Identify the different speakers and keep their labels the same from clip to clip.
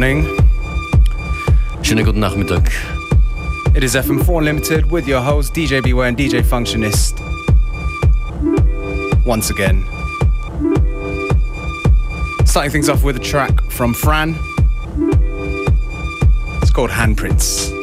Speaker 1: morning.
Speaker 2: Schönen guten Nachmittag.
Speaker 1: It is FM4 Unlimited with your host DJ Beware and DJ Functionist. Once again. Starting things off with a track from Fran. It's called Handprints.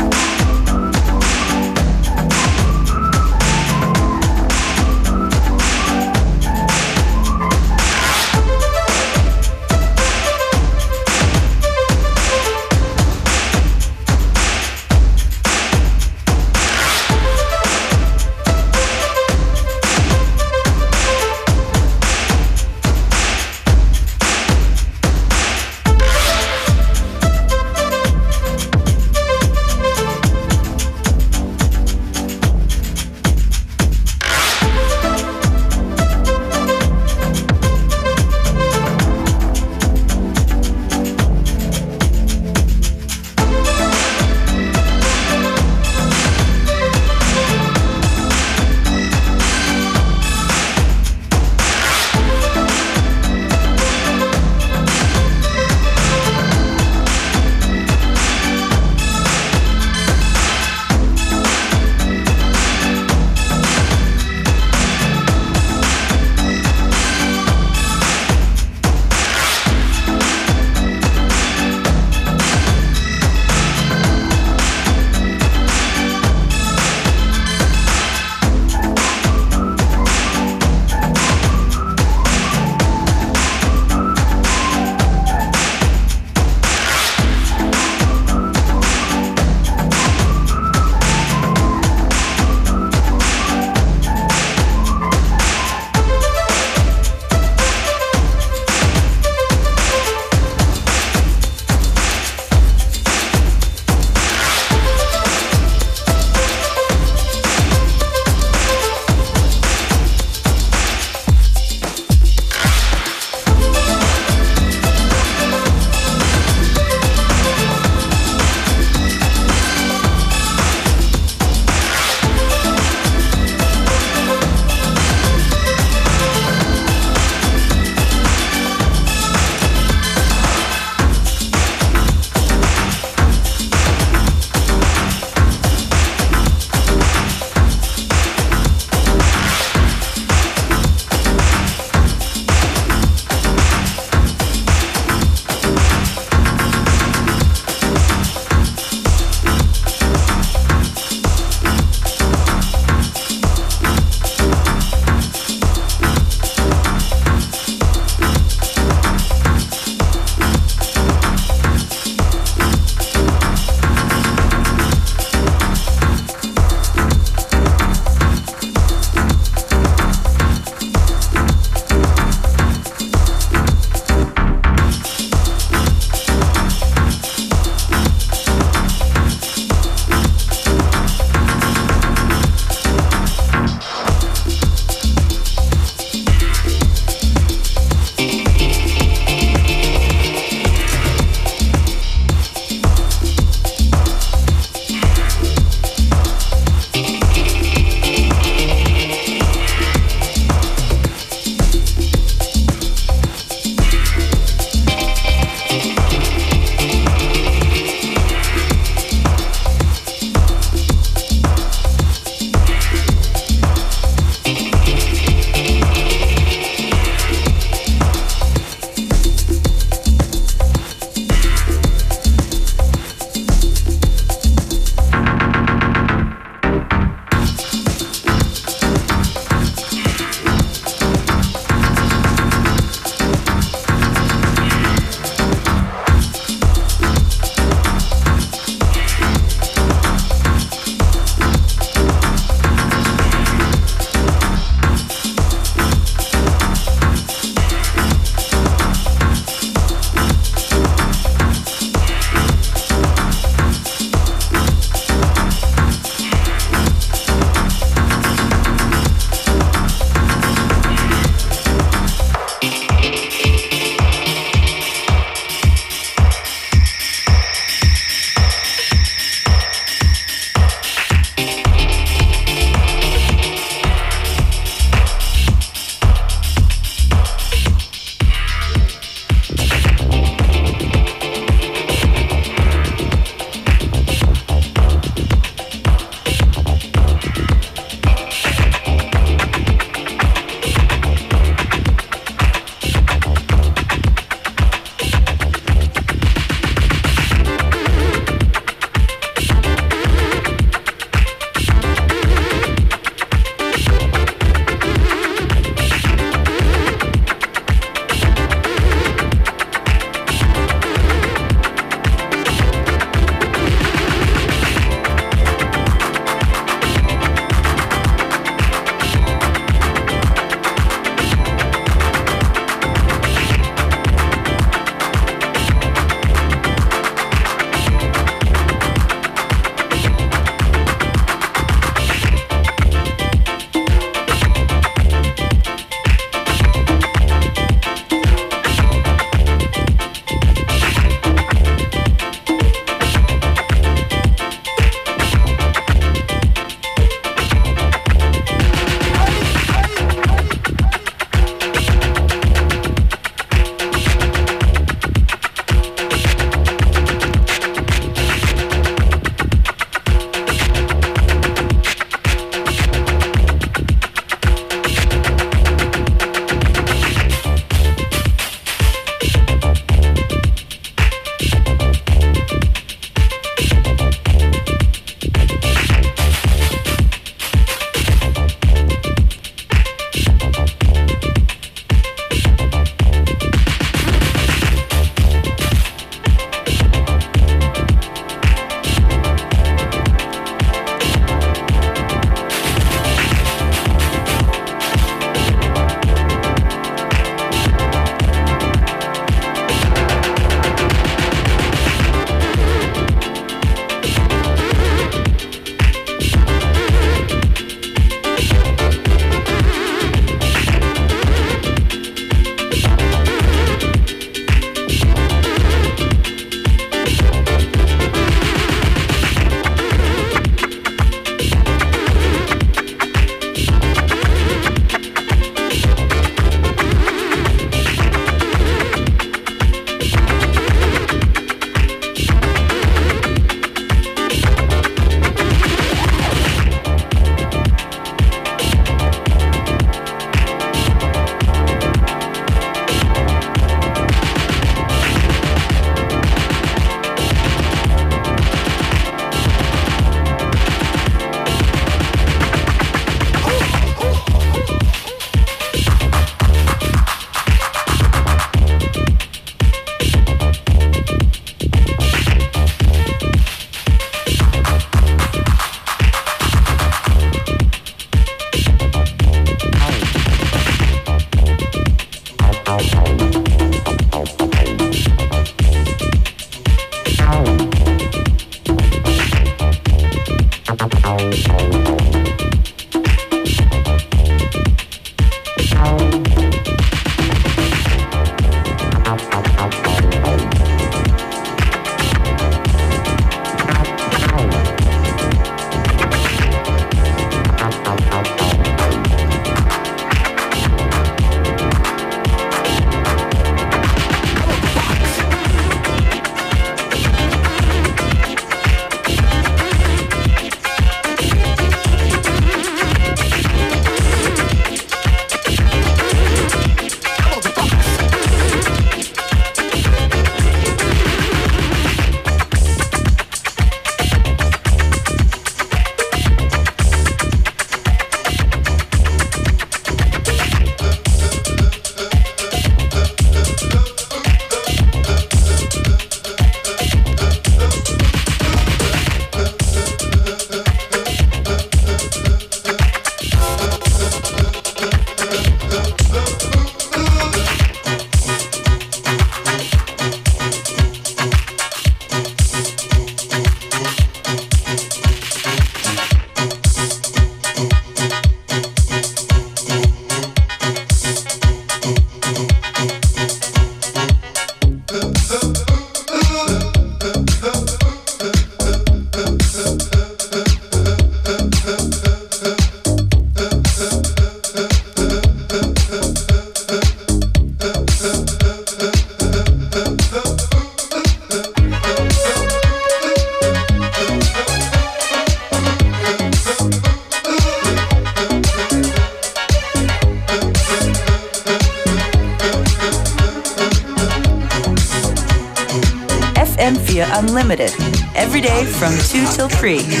Speaker 3: 2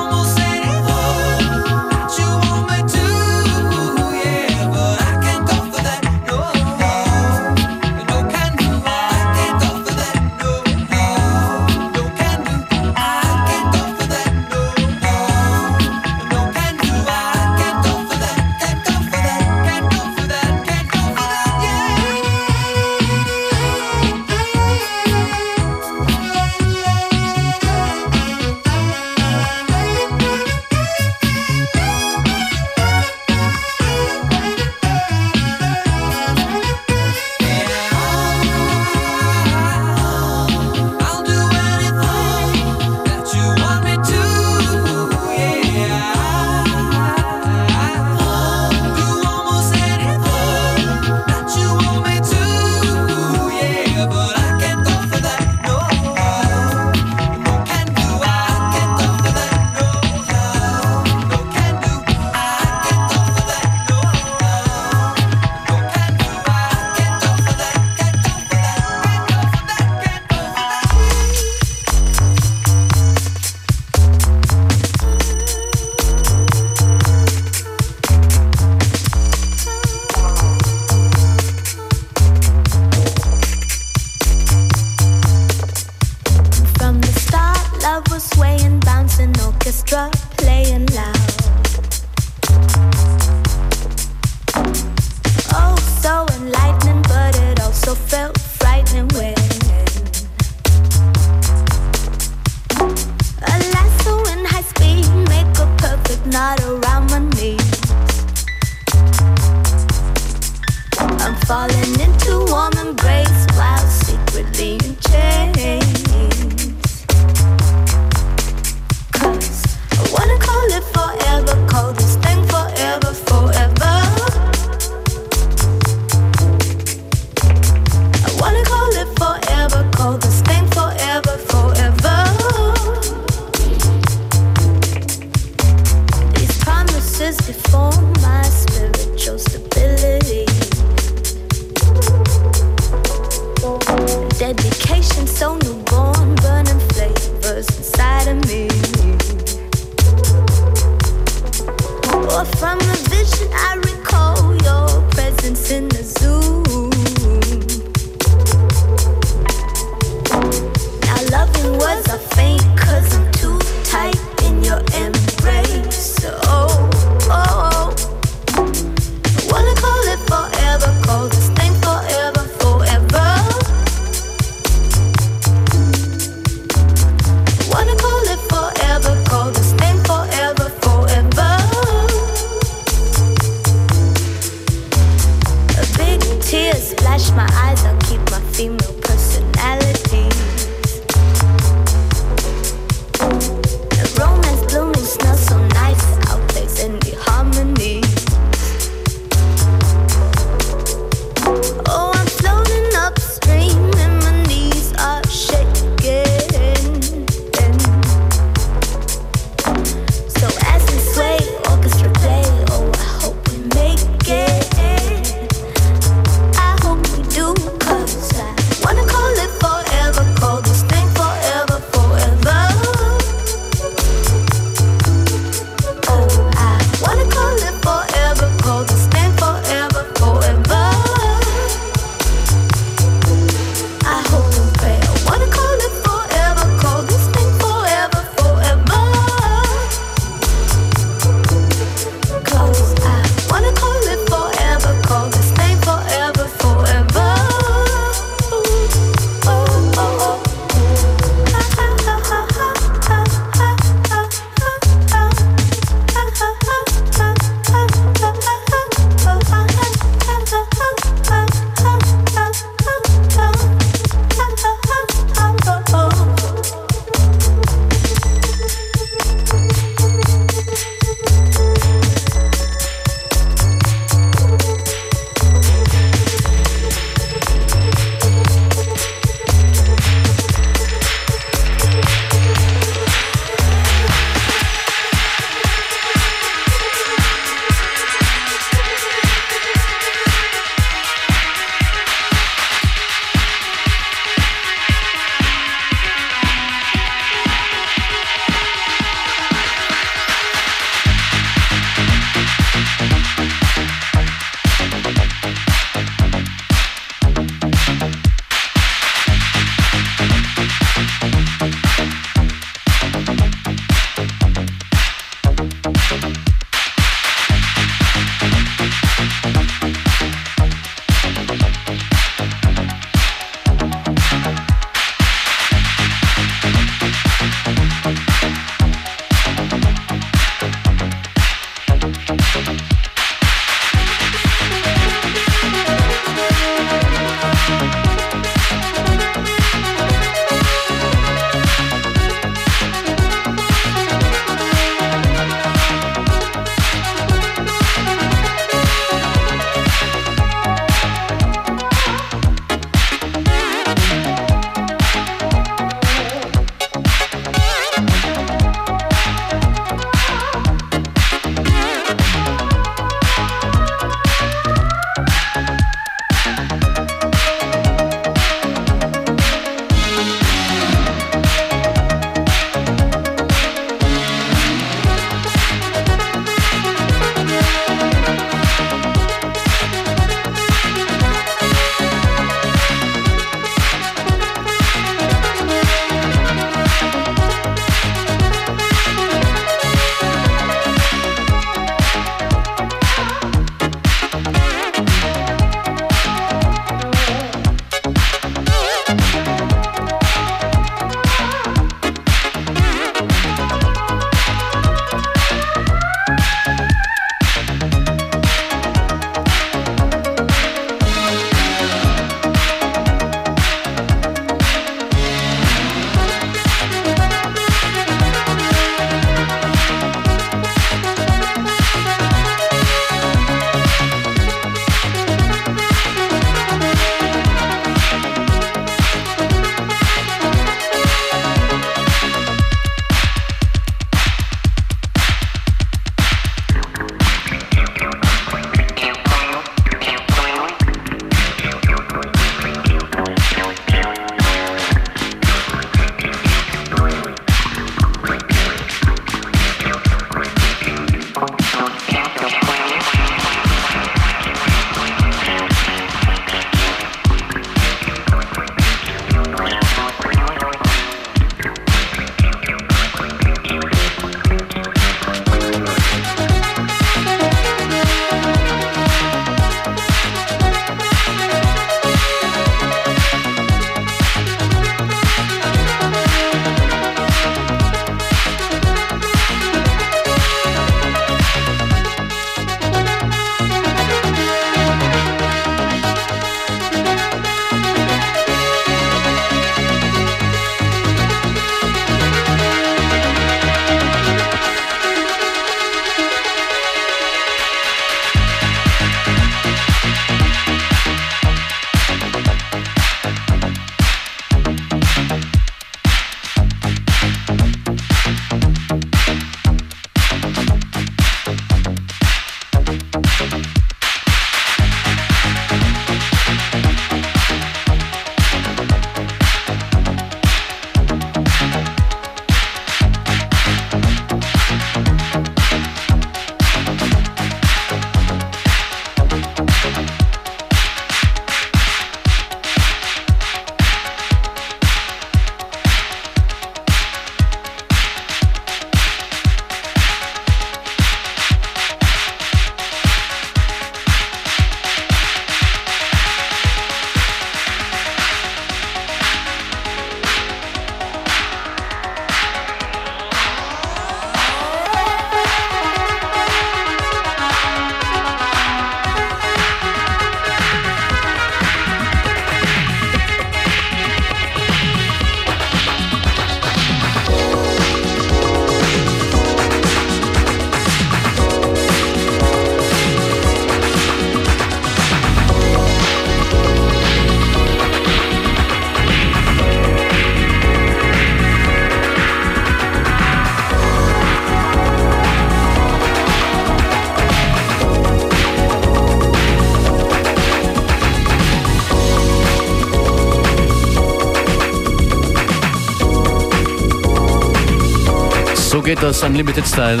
Speaker 2: geht Unlimited Style.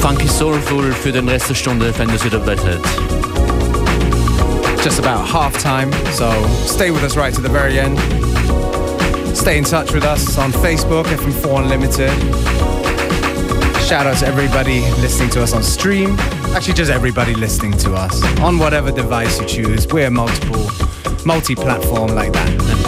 Speaker 2: Funky Soulful für den Rest der Stunde, wenn ihr wieder seid.
Speaker 1: Just about half time, so stay with us right to the very end. Stay in touch with us on Facebook, FM4 Unlimited. Shout out to everybody listening to us on stream. Actually, just everybody listening to us on whatever device you choose. We're multiple, multi platform like that.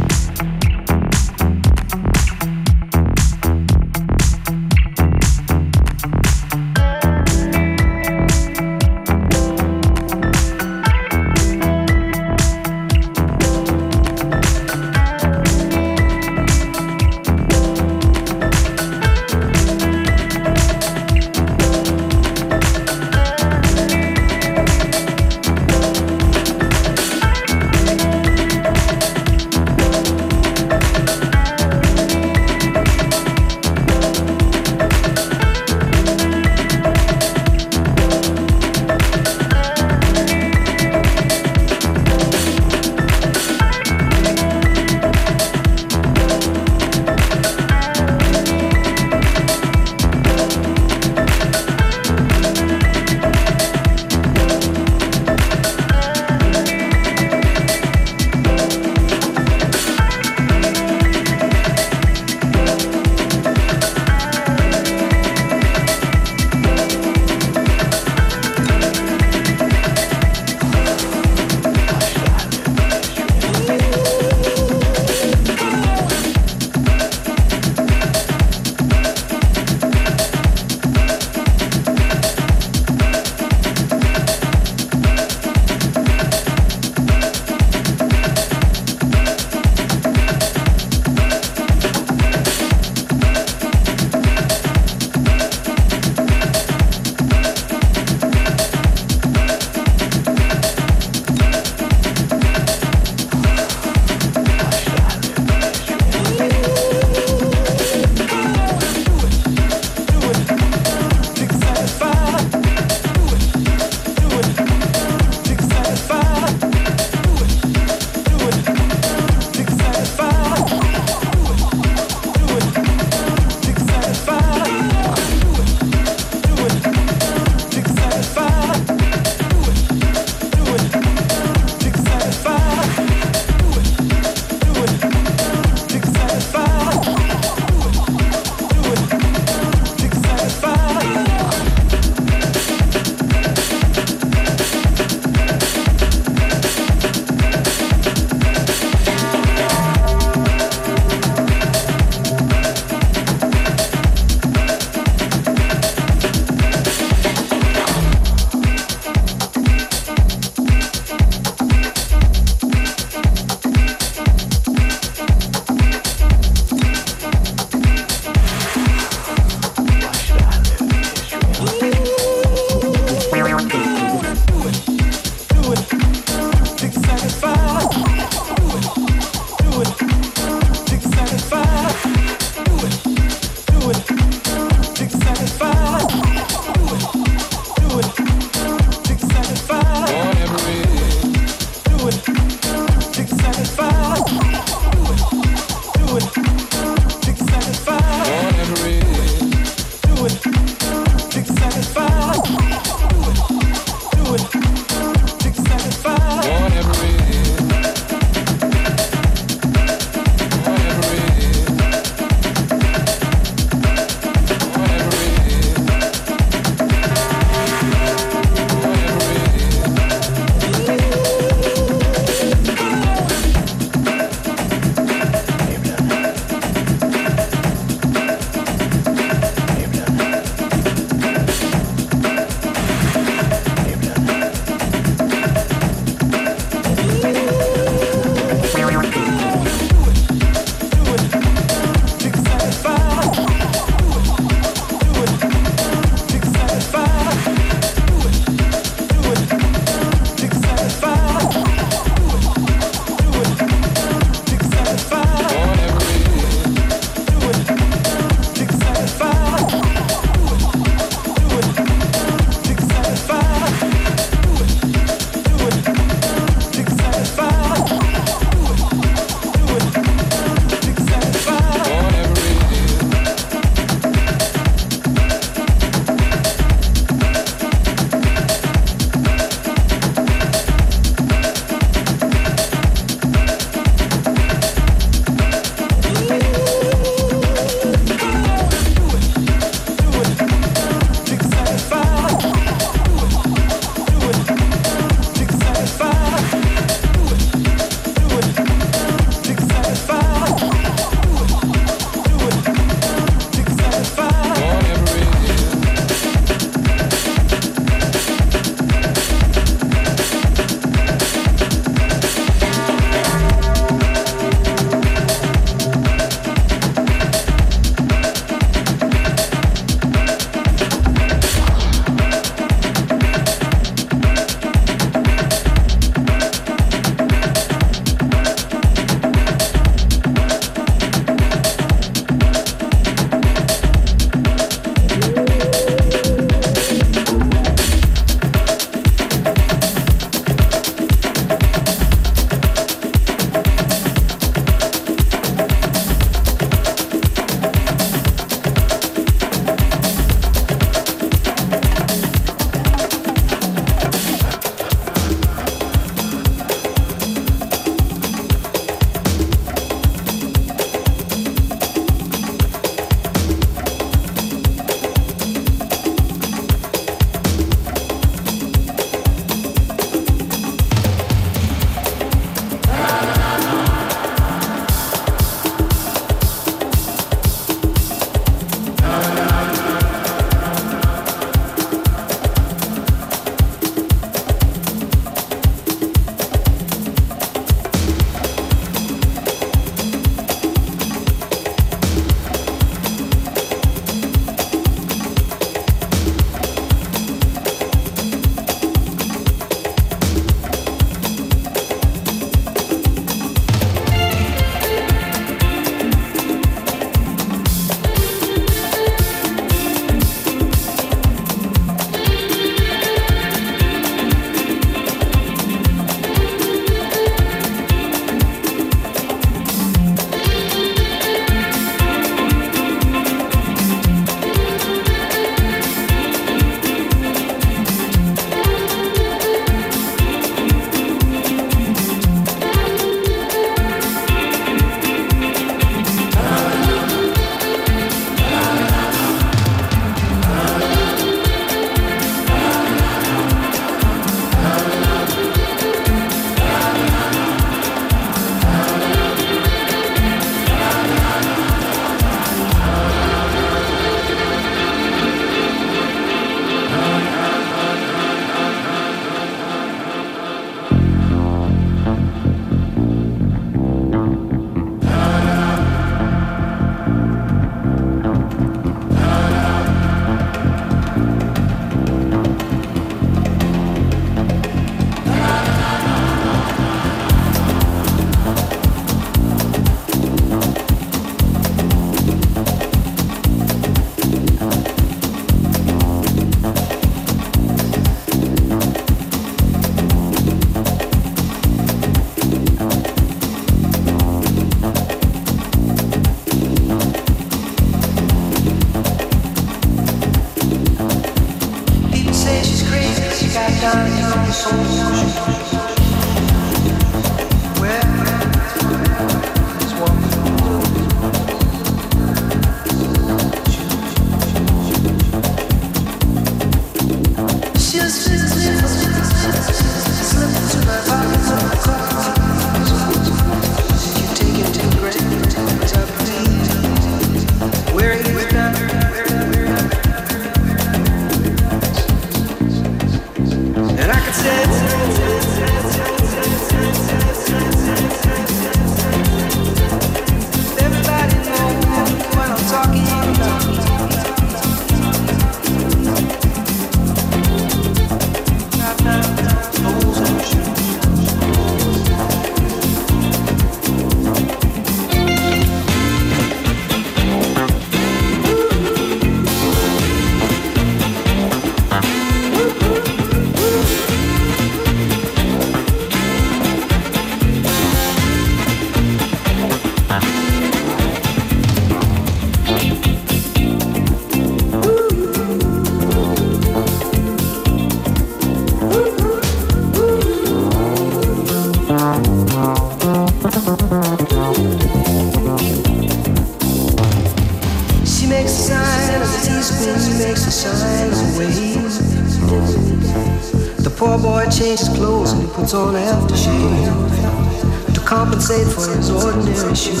Speaker 4: On aftershave to compensate for his ordinary shoes.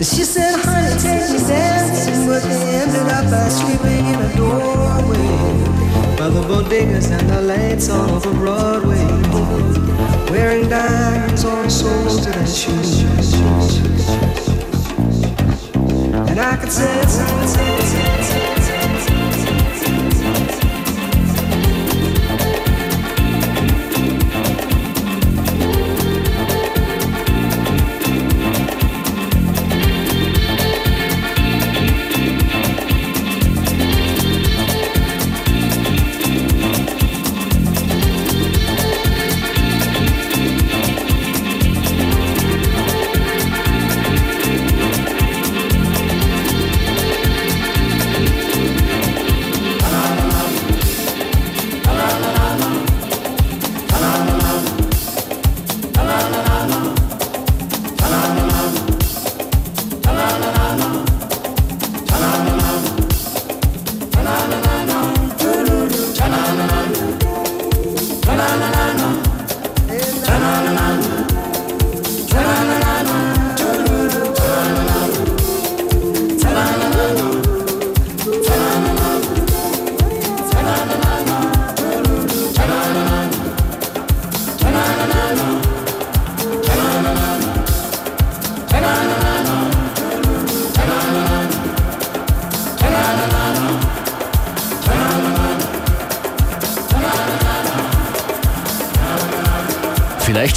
Speaker 4: She said, honey, take me dancing, but they ended up by sleeping in a doorway by the bodegas and the lights on over Broadway, wearing diamonds on soles of their shoes. And I could say,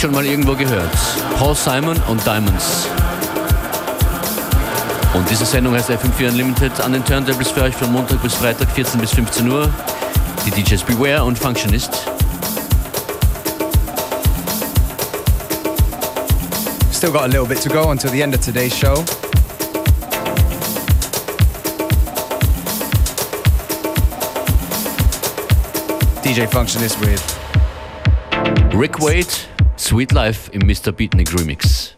Speaker 4: say.
Speaker 2: schon mal irgendwo gehört. Paul Simon und Diamonds. Und diese Sendung heißt FM4 Unlimited an den Turntables für euch von Montag bis Freitag 14 bis 15 Uhr. Die DJs Beware und Functionist.
Speaker 1: Still got a little bit to go until the end of today's show. DJ Functionist with
Speaker 2: Rick Wade Sweet Life im Mr. Beatnik Remix.